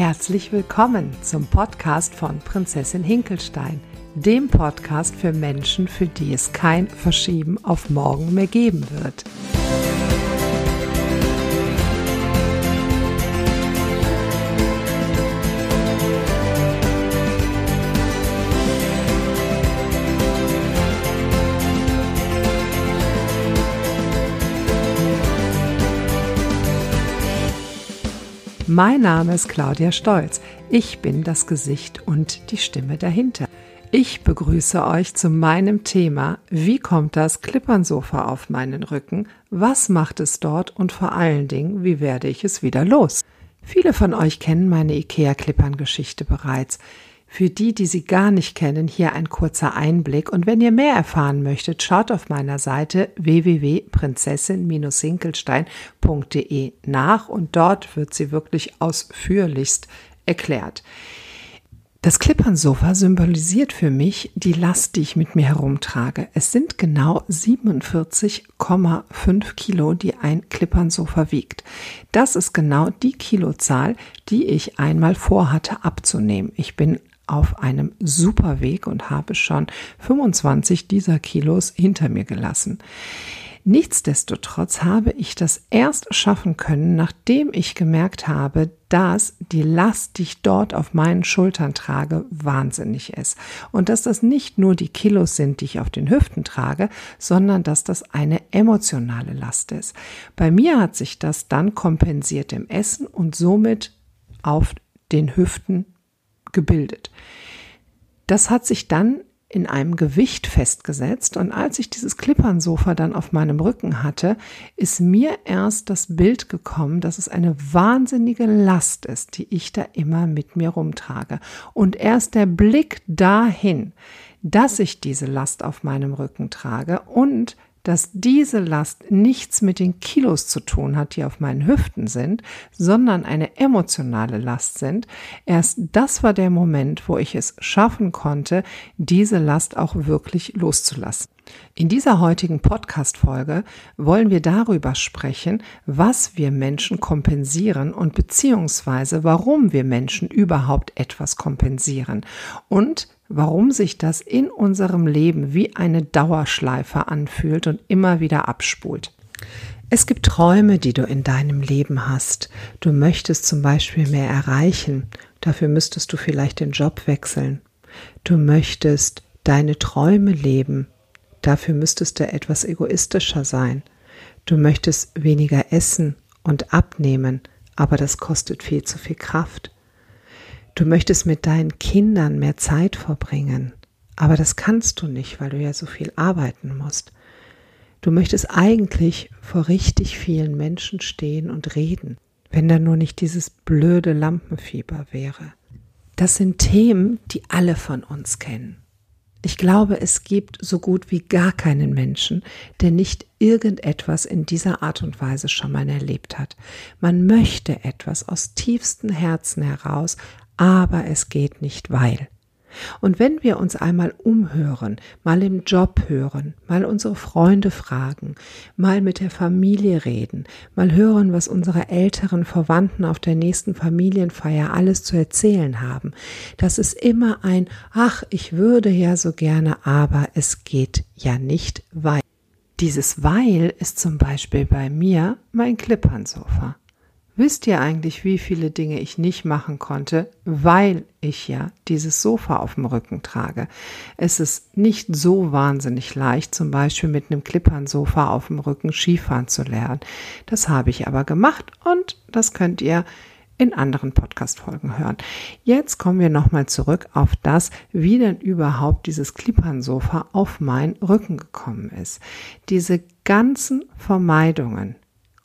Herzlich willkommen zum Podcast von Prinzessin Hinkelstein, dem Podcast für Menschen, für die es kein Verschieben auf morgen mehr geben wird. Mein Name ist Claudia Stolz. Ich bin das Gesicht und die Stimme dahinter. Ich begrüße euch zu meinem Thema Wie kommt das Klippernsofa auf meinen Rücken? Was macht es dort und vor allen Dingen, wie werde ich es wieder los? Viele von euch kennen meine IKEA-Klippern-Geschichte bereits. Für die, die sie gar nicht kennen, hier ein kurzer Einblick. Und wenn ihr mehr erfahren möchtet, schaut auf meiner Seite www.prinzessin-hinkelstein.de nach und dort wird sie wirklich ausführlichst erklärt. Das Klippernsofa symbolisiert für mich die Last, die ich mit mir herumtrage. Es sind genau 47,5 Kilo, die ein Klippernsofa wiegt. Das ist genau die Kilozahl, die ich einmal vorhatte abzunehmen. Ich bin auf einem super Weg und habe schon 25 dieser Kilos hinter mir gelassen. Nichtsdestotrotz habe ich das erst schaffen können, nachdem ich gemerkt habe, dass die Last, die ich dort auf meinen Schultern trage, wahnsinnig ist. Und dass das nicht nur die Kilos sind, die ich auf den Hüften trage, sondern dass das eine emotionale Last ist. Bei mir hat sich das dann kompensiert im Essen und somit auf den Hüften gebildet. Das hat sich dann in einem Gewicht festgesetzt und als ich dieses Klippernsofa dann auf meinem Rücken hatte, ist mir erst das Bild gekommen, dass es eine wahnsinnige Last ist, die ich da immer mit mir rumtrage. Und erst der Blick dahin, dass ich diese Last auf meinem Rücken trage und dass diese Last nichts mit den Kilos zu tun hat, die auf meinen Hüften sind, sondern eine emotionale Last sind. Erst das war der Moment, wo ich es schaffen konnte, diese Last auch wirklich loszulassen. In dieser heutigen Podcast-Folge wollen wir darüber sprechen, was wir Menschen kompensieren und beziehungsweise warum wir Menschen überhaupt etwas kompensieren und warum sich das in unserem Leben wie eine Dauerschleife anfühlt und immer wieder abspult. Es gibt Träume, die du in deinem Leben hast. Du möchtest zum Beispiel mehr erreichen. Dafür müsstest du vielleicht den Job wechseln. Du möchtest deine Träume leben. Dafür müsstest du etwas egoistischer sein. Du möchtest weniger essen und abnehmen, aber das kostet viel zu viel Kraft. Du möchtest mit deinen Kindern mehr Zeit verbringen, aber das kannst du nicht, weil du ja so viel arbeiten musst. Du möchtest eigentlich vor richtig vielen Menschen stehen und reden, wenn da nur nicht dieses blöde Lampenfieber wäre. Das sind Themen, die alle von uns kennen. Ich glaube, es gibt so gut wie gar keinen Menschen, der nicht irgendetwas in dieser Art und Weise schon mal erlebt hat. Man möchte etwas aus tiefstem Herzen heraus aber es geht nicht, weil. Und wenn wir uns einmal umhören, mal im Job hören, mal unsere Freunde fragen, mal mit der Familie reden, mal hören, was unsere älteren Verwandten auf der nächsten Familienfeier alles zu erzählen haben, das ist immer ein Ach, ich würde ja so gerne, aber es geht ja nicht, weil. Dieses Weil ist zum Beispiel bei mir mein Klippernsofa. Wisst ihr eigentlich, wie viele Dinge ich nicht machen konnte, weil ich ja dieses Sofa auf dem Rücken trage? Es ist nicht so wahnsinnig leicht, zum Beispiel mit einem Klippernsofa auf dem Rücken Skifahren zu lernen. Das habe ich aber gemacht und das könnt ihr in anderen Podcast-Folgen hören. Jetzt kommen wir nochmal zurück auf das, wie denn überhaupt dieses Klippernsofa auf meinen Rücken gekommen ist. Diese ganzen Vermeidungen,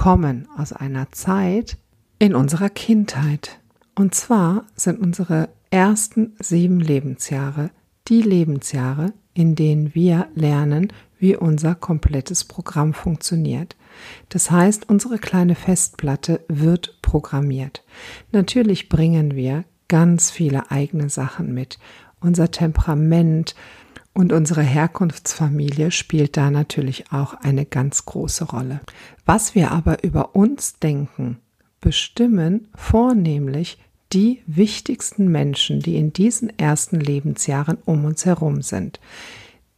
kommen aus einer Zeit, in unserer Kindheit. Und zwar sind unsere ersten sieben Lebensjahre die Lebensjahre, in denen wir lernen, wie unser komplettes Programm funktioniert. Das heißt, unsere kleine Festplatte wird programmiert. Natürlich bringen wir ganz viele eigene Sachen mit. Unser Temperament und unsere Herkunftsfamilie spielt da natürlich auch eine ganz große Rolle. Was wir aber über uns denken, bestimmen vornehmlich die wichtigsten Menschen, die in diesen ersten Lebensjahren um uns herum sind.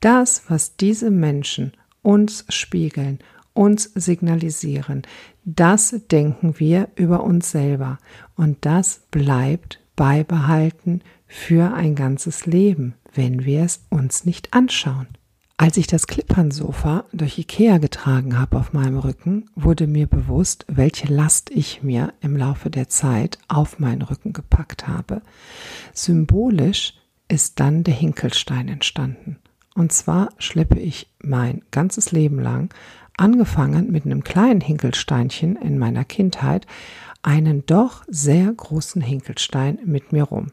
Das, was diese Menschen uns spiegeln, uns signalisieren, das denken wir über uns selber und das bleibt beibehalten für ein ganzes Leben, wenn wir es uns nicht anschauen. Als ich das Klippernsofa durch Ikea getragen habe auf meinem Rücken, wurde mir bewusst, welche Last ich mir im Laufe der Zeit auf meinen Rücken gepackt habe. Symbolisch ist dann der Hinkelstein entstanden. Und zwar schleppe ich mein ganzes Leben lang, angefangen mit einem kleinen Hinkelsteinchen in meiner Kindheit, einen doch sehr großen Hinkelstein mit mir rum.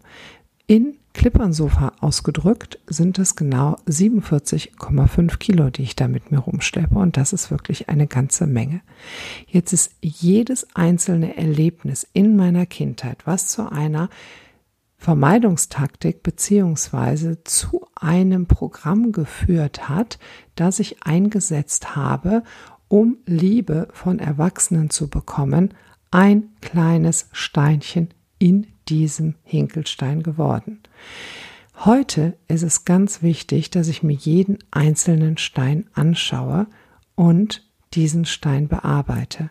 In Klippernsofa ausgedrückt sind es genau 47,5 Kilo, die ich da mit mir rumschleppe und das ist wirklich eine ganze Menge. Jetzt ist jedes einzelne Erlebnis in meiner Kindheit, was zu einer Vermeidungstaktik beziehungsweise zu einem Programm geführt hat, das ich eingesetzt habe, um Liebe von Erwachsenen zu bekommen, ein kleines Steinchen in diesem Hinkelstein geworden. Heute ist es ganz wichtig, dass ich mir jeden einzelnen Stein anschaue und diesen Stein bearbeite.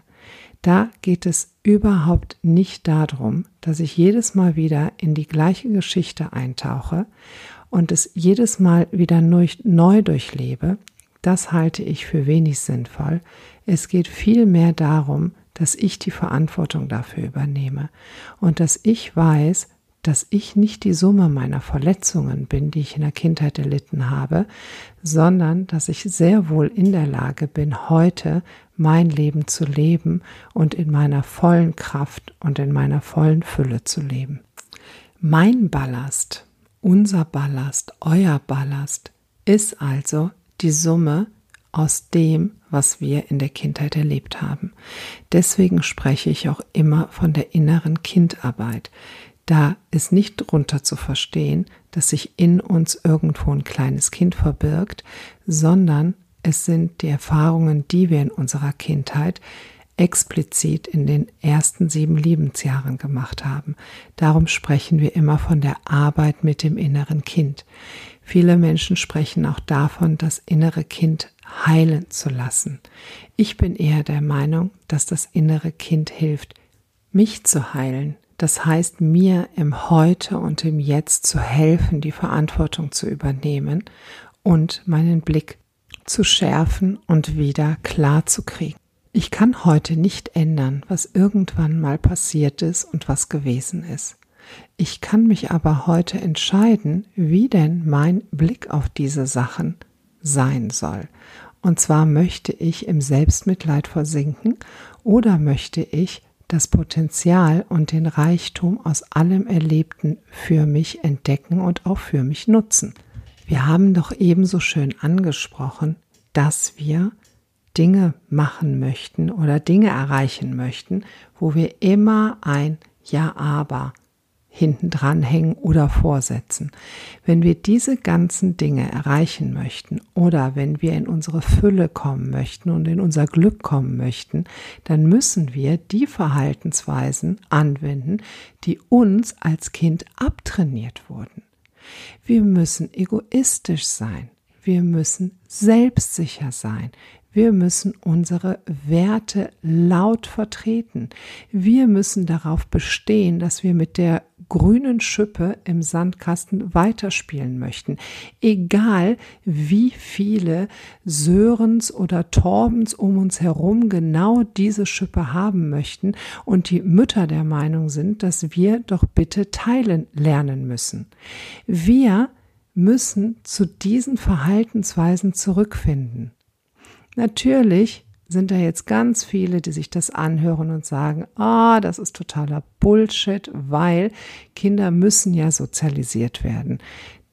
Da geht es überhaupt nicht darum, dass ich jedes Mal wieder in die gleiche Geschichte eintauche und es jedes Mal wieder neu durchlebe. Das halte ich für wenig sinnvoll. Es geht vielmehr darum, dass ich die Verantwortung dafür übernehme und dass ich weiß, dass ich nicht die Summe meiner Verletzungen bin, die ich in der Kindheit erlitten habe, sondern dass ich sehr wohl in der Lage bin, heute mein Leben zu leben und in meiner vollen Kraft und in meiner vollen Fülle zu leben. Mein Ballast, unser Ballast, euer Ballast ist also die Summe aus dem, was wir in der Kindheit erlebt haben. Deswegen spreche ich auch immer von der inneren Kindarbeit. Da ist nicht drunter zu verstehen, dass sich in uns irgendwo ein kleines Kind verbirgt, sondern es sind die Erfahrungen, die wir in unserer Kindheit explizit in den ersten sieben Lebensjahren gemacht haben. Darum sprechen wir immer von der Arbeit mit dem inneren Kind. Viele Menschen sprechen auch davon, das innere Kind heilen zu lassen. Ich bin eher der Meinung, dass das innere Kind hilft, mich zu heilen. Das heißt, mir im Heute und im Jetzt zu helfen, die Verantwortung zu übernehmen und meinen Blick zu schärfen und wieder klar zu kriegen. Ich kann heute nicht ändern, was irgendwann mal passiert ist und was gewesen ist. Ich kann mich aber heute entscheiden, wie denn mein Blick auf diese Sachen sein soll. Und zwar möchte ich im Selbstmitleid versinken oder möchte ich das Potenzial und den Reichtum aus allem Erlebten für mich entdecken und auch für mich nutzen. Wir haben doch ebenso schön angesprochen, dass wir Dinge machen möchten oder Dinge erreichen möchten, wo wir immer ein Ja, aber hinten dran hängen oder vorsetzen. Wenn wir diese ganzen Dinge erreichen möchten oder wenn wir in unsere Fülle kommen möchten und in unser Glück kommen möchten, dann müssen wir die Verhaltensweisen anwenden, die uns als Kind abtrainiert wurden. Wir müssen egoistisch sein. Wir müssen selbstsicher sein. Wir müssen unsere Werte laut vertreten. Wir müssen darauf bestehen, dass wir mit der grünen Schippe im Sandkasten weiterspielen möchten. Egal wie viele Sörens oder Torbens um uns herum genau diese Schippe haben möchten und die Mütter der Meinung sind, dass wir doch bitte teilen lernen müssen. Wir müssen zu diesen Verhaltensweisen zurückfinden. Natürlich sind da jetzt ganz viele, die sich das anhören und sagen, ah, das ist totaler Bullshit, weil Kinder müssen ja sozialisiert werden.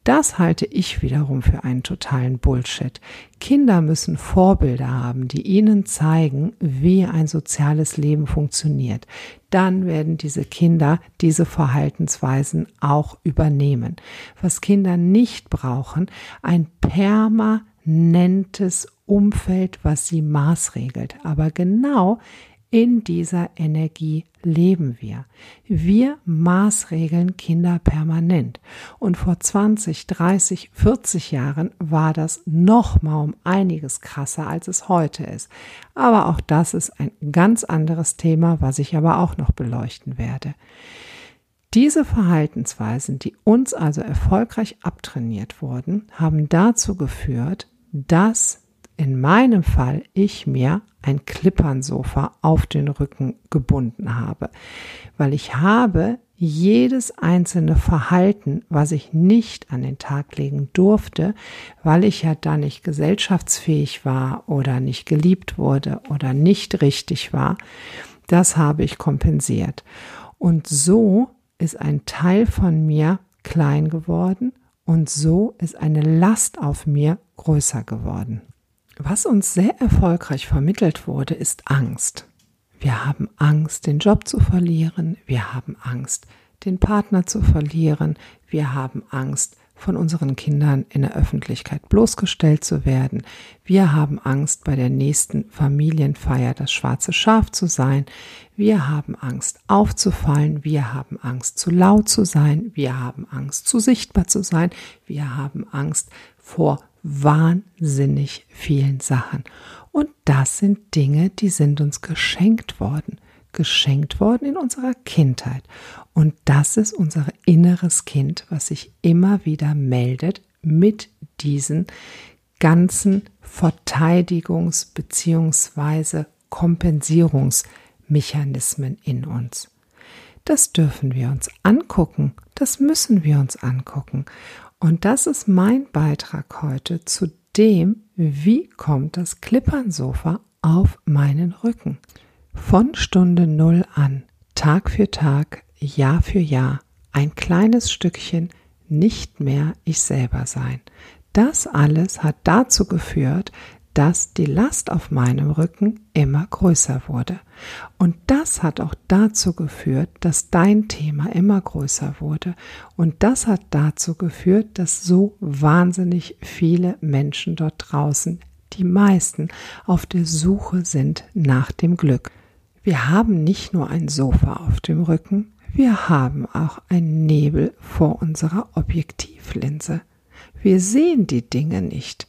Das halte ich wiederum für einen totalen Bullshit. Kinder müssen Vorbilder haben, die ihnen zeigen, wie ein soziales Leben funktioniert. Dann werden diese Kinder diese Verhaltensweisen auch übernehmen. Was Kinder nicht brauchen, ein permanentes Umfeld, was sie maßregelt. Aber genau In dieser Energie leben wir. Wir maßregeln Kinder permanent. Und vor 20, 30, 40 Jahren war das noch mal um einiges krasser, als es heute ist. Aber auch das ist ein ganz anderes Thema, was ich aber auch noch beleuchten werde. Diese Verhaltensweisen, die uns also erfolgreich abtrainiert wurden, haben dazu geführt, dass in meinem Fall ich mir ein Klippernsofa auf den Rücken gebunden habe, weil ich habe jedes einzelne Verhalten, was ich nicht an den Tag legen durfte, weil ich ja da nicht gesellschaftsfähig war oder nicht geliebt wurde oder nicht richtig war, das habe ich kompensiert. Und so ist ein Teil von mir klein geworden und so ist eine Last auf mir größer geworden. Was uns sehr erfolgreich vermittelt wurde, ist Angst. Wir haben Angst, den Job zu verlieren, wir haben Angst, den Partner zu verlieren, wir haben Angst, von unseren Kindern in der Öffentlichkeit bloßgestellt zu werden. Wir haben Angst, bei der nächsten Familienfeier das schwarze Schaf zu sein. Wir haben Angst, aufzufallen. Wir haben Angst, zu laut zu sein. Wir haben Angst, zu sichtbar zu sein. Wir haben Angst vor wahnsinnig vielen Sachen. Und das sind Dinge, die sind uns geschenkt worden. Geschenkt worden in unserer Kindheit. Und das ist unser inneres Kind, was sich immer wieder meldet mit diesen ganzen Verteidigungs- bzw. Kompensierungsmechanismen in uns. Das dürfen wir uns angucken, das müssen wir uns angucken. Und das ist mein Beitrag heute zu dem, wie kommt das Klippernsofa auf meinen Rücken. Von Stunde Null an, Tag für Tag, Jahr für Jahr, ein kleines Stückchen nicht mehr ich selber sein. Das alles hat dazu geführt, dass die Last auf meinem Rücken immer größer wurde. Und das hat auch dazu geführt, dass dein Thema immer größer wurde. Und das hat dazu geführt, dass so wahnsinnig viele Menschen dort draußen, die meisten, auf der Suche sind nach dem Glück. Wir haben nicht nur ein Sofa auf dem Rücken, wir haben auch einen Nebel vor unserer Objektivlinse. Wir sehen die Dinge nicht.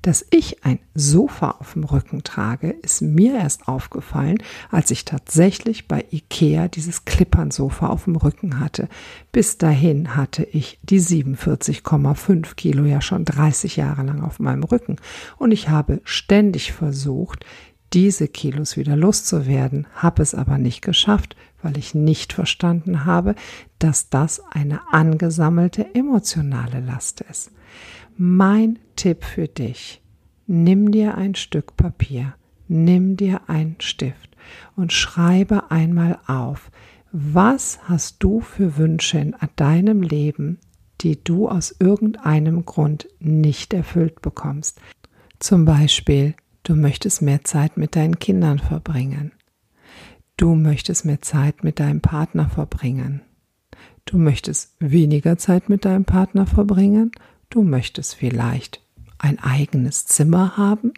Dass ich ein Sofa auf dem Rücken trage, ist mir erst aufgefallen, als ich tatsächlich bei Ikea dieses Klippernsofa auf dem Rücken hatte. Bis dahin hatte ich die 47,5 Kilo ja schon 30 Jahre lang auf meinem Rücken und ich habe ständig versucht, diese Kilos wieder loszuwerden, habe es aber nicht geschafft, weil ich nicht verstanden habe, dass das eine angesammelte emotionale Last ist. Mein Tipp für dich, nimm dir ein Stück Papier, nimm dir einen Stift und schreibe einmal auf, was hast du für Wünsche in deinem Leben, die du aus irgendeinem Grund nicht erfüllt bekommst. Zum Beispiel, du möchtest mehr Zeit mit deinen Kindern verbringen. Du möchtest mehr Zeit mit deinem Partner verbringen. Du möchtest weniger Zeit mit deinem Partner verbringen Du möchtest vielleicht ein eigenes Zimmer haben.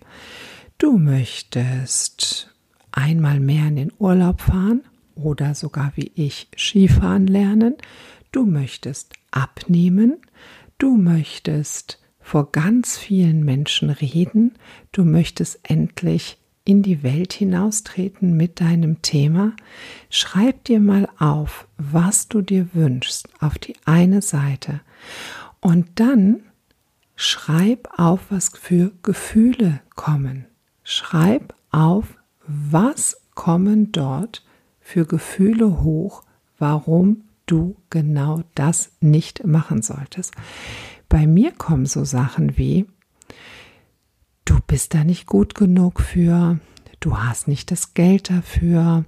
Du möchtest einmal mehr in den Urlaub fahren oder sogar wie ich Skifahren lernen. Du möchtest abnehmen. Du möchtest vor ganz vielen Menschen reden. Du möchtest endlich in die Welt hinaustreten mit deinem Thema. Schreib dir mal auf, was du dir wünschst, auf die eine Seite. Und dann schreib auf, was für Gefühle kommen. Schreib auf, was kommen dort für Gefühle hoch, warum du genau das nicht machen solltest. Bei mir kommen so Sachen wie, du bist da nicht gut genug für, du hast nicht das Geld dafür,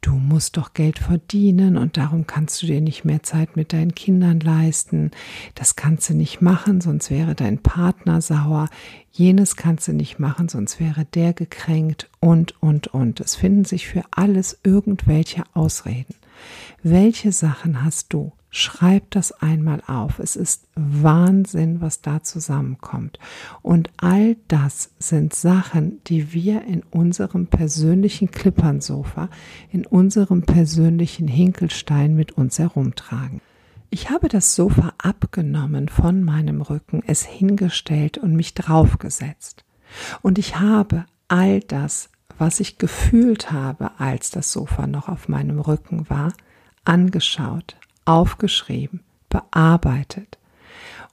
du musst doch Geld verdienen und darum kannst du dir nicht mehr Zeit mit deinen Kindern leisten. Das kannst du nicht machen, sonst wäre dein Partner sauer. Jenes kannst du nicht machen, sonst wäre der gekränkt und, und, und. Es finden sich für alles irgendwelche Ausreden. Welche Sachen hast du? Schreib das einmal auf. Es ist Wahnsinn, was da zusammenkommt. Und all das sind Sachen, die wir in unserem persönlichen Klippernsofa, in unserem persönlichen Hinkelstein mit uns herumtragen. Ich habe das Sofa abgenommen von meinem Rücken, es hingestellt und mich draufgesetzt. Und ich habe all das, was ich gefühlt habe, als das Sofa noch auf meinem Rücken war, angeschaut, aufgeschrieben, bearbeitet.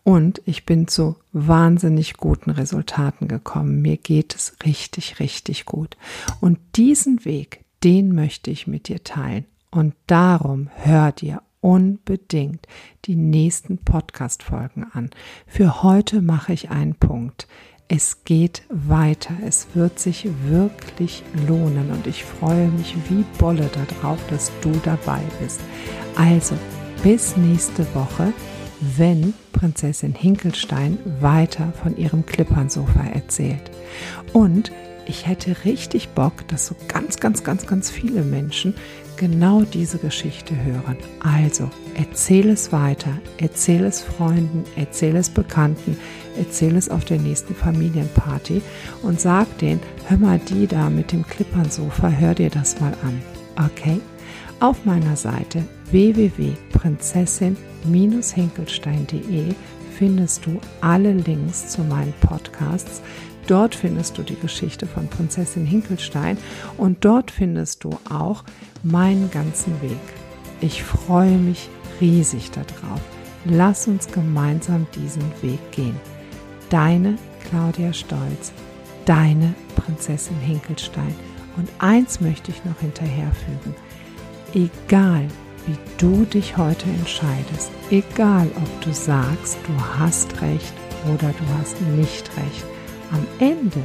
Und ich bin zu wahnsinnig guten Resultaten gekommen. Mir geht es richtig, richtig gut. Und diesen Weg, den möchte ich mit dir teilen. Und darum hör dir unbedingt die nächsten Podcast-Folgen an. Für heute mache ich einen Punkt. Es geht weiter. Es wird sich wirklich lohnen und ich freue mich wie Bolle darauf, dass du dabei bist. Also bis nächste Woche, wenn Prinzessin Hinkelstein weiter von ihrem Klippernsofa erzählt. Und ich hätte richtig Bock, dass so ganz, ganz, ganz, ganz viele Menschen genau diese Geschichte hören. Also erzähl es weiter, erzähl es Freunden, erzähl es Bekannten, erzähl es auf der nächsten Familienparty und sag denen, hör mal die da mit dem Klippernsofa, hör dir das mal an. Okay? Auf meiner Seite www.prinzessin-hinkelstein.de findest du alle Links zu meinen Podcasts. Dort findest du die Geschichte von Prinzessin Hinkelstein und dort findest du auch meinen ganzen Weg. Ich freue mich riesig darauf. Lass uns gemeinsam diesen Weg gehen. Deine Claudia Stolz, deine Prinzessin Hinkelstein. Und eins möchte ich noch hinterherfügen egal wie du dich heute entscheidest, egal ob du sagst, du hast recht oder du hast nicht recht, am Ende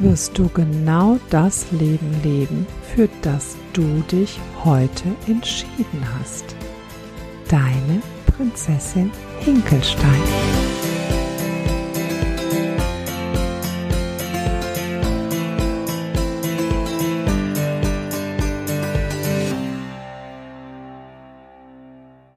wirst du genau das Leben leben, für das du dich heute entschieden hast. Deine Prinzessin Hinkelstein.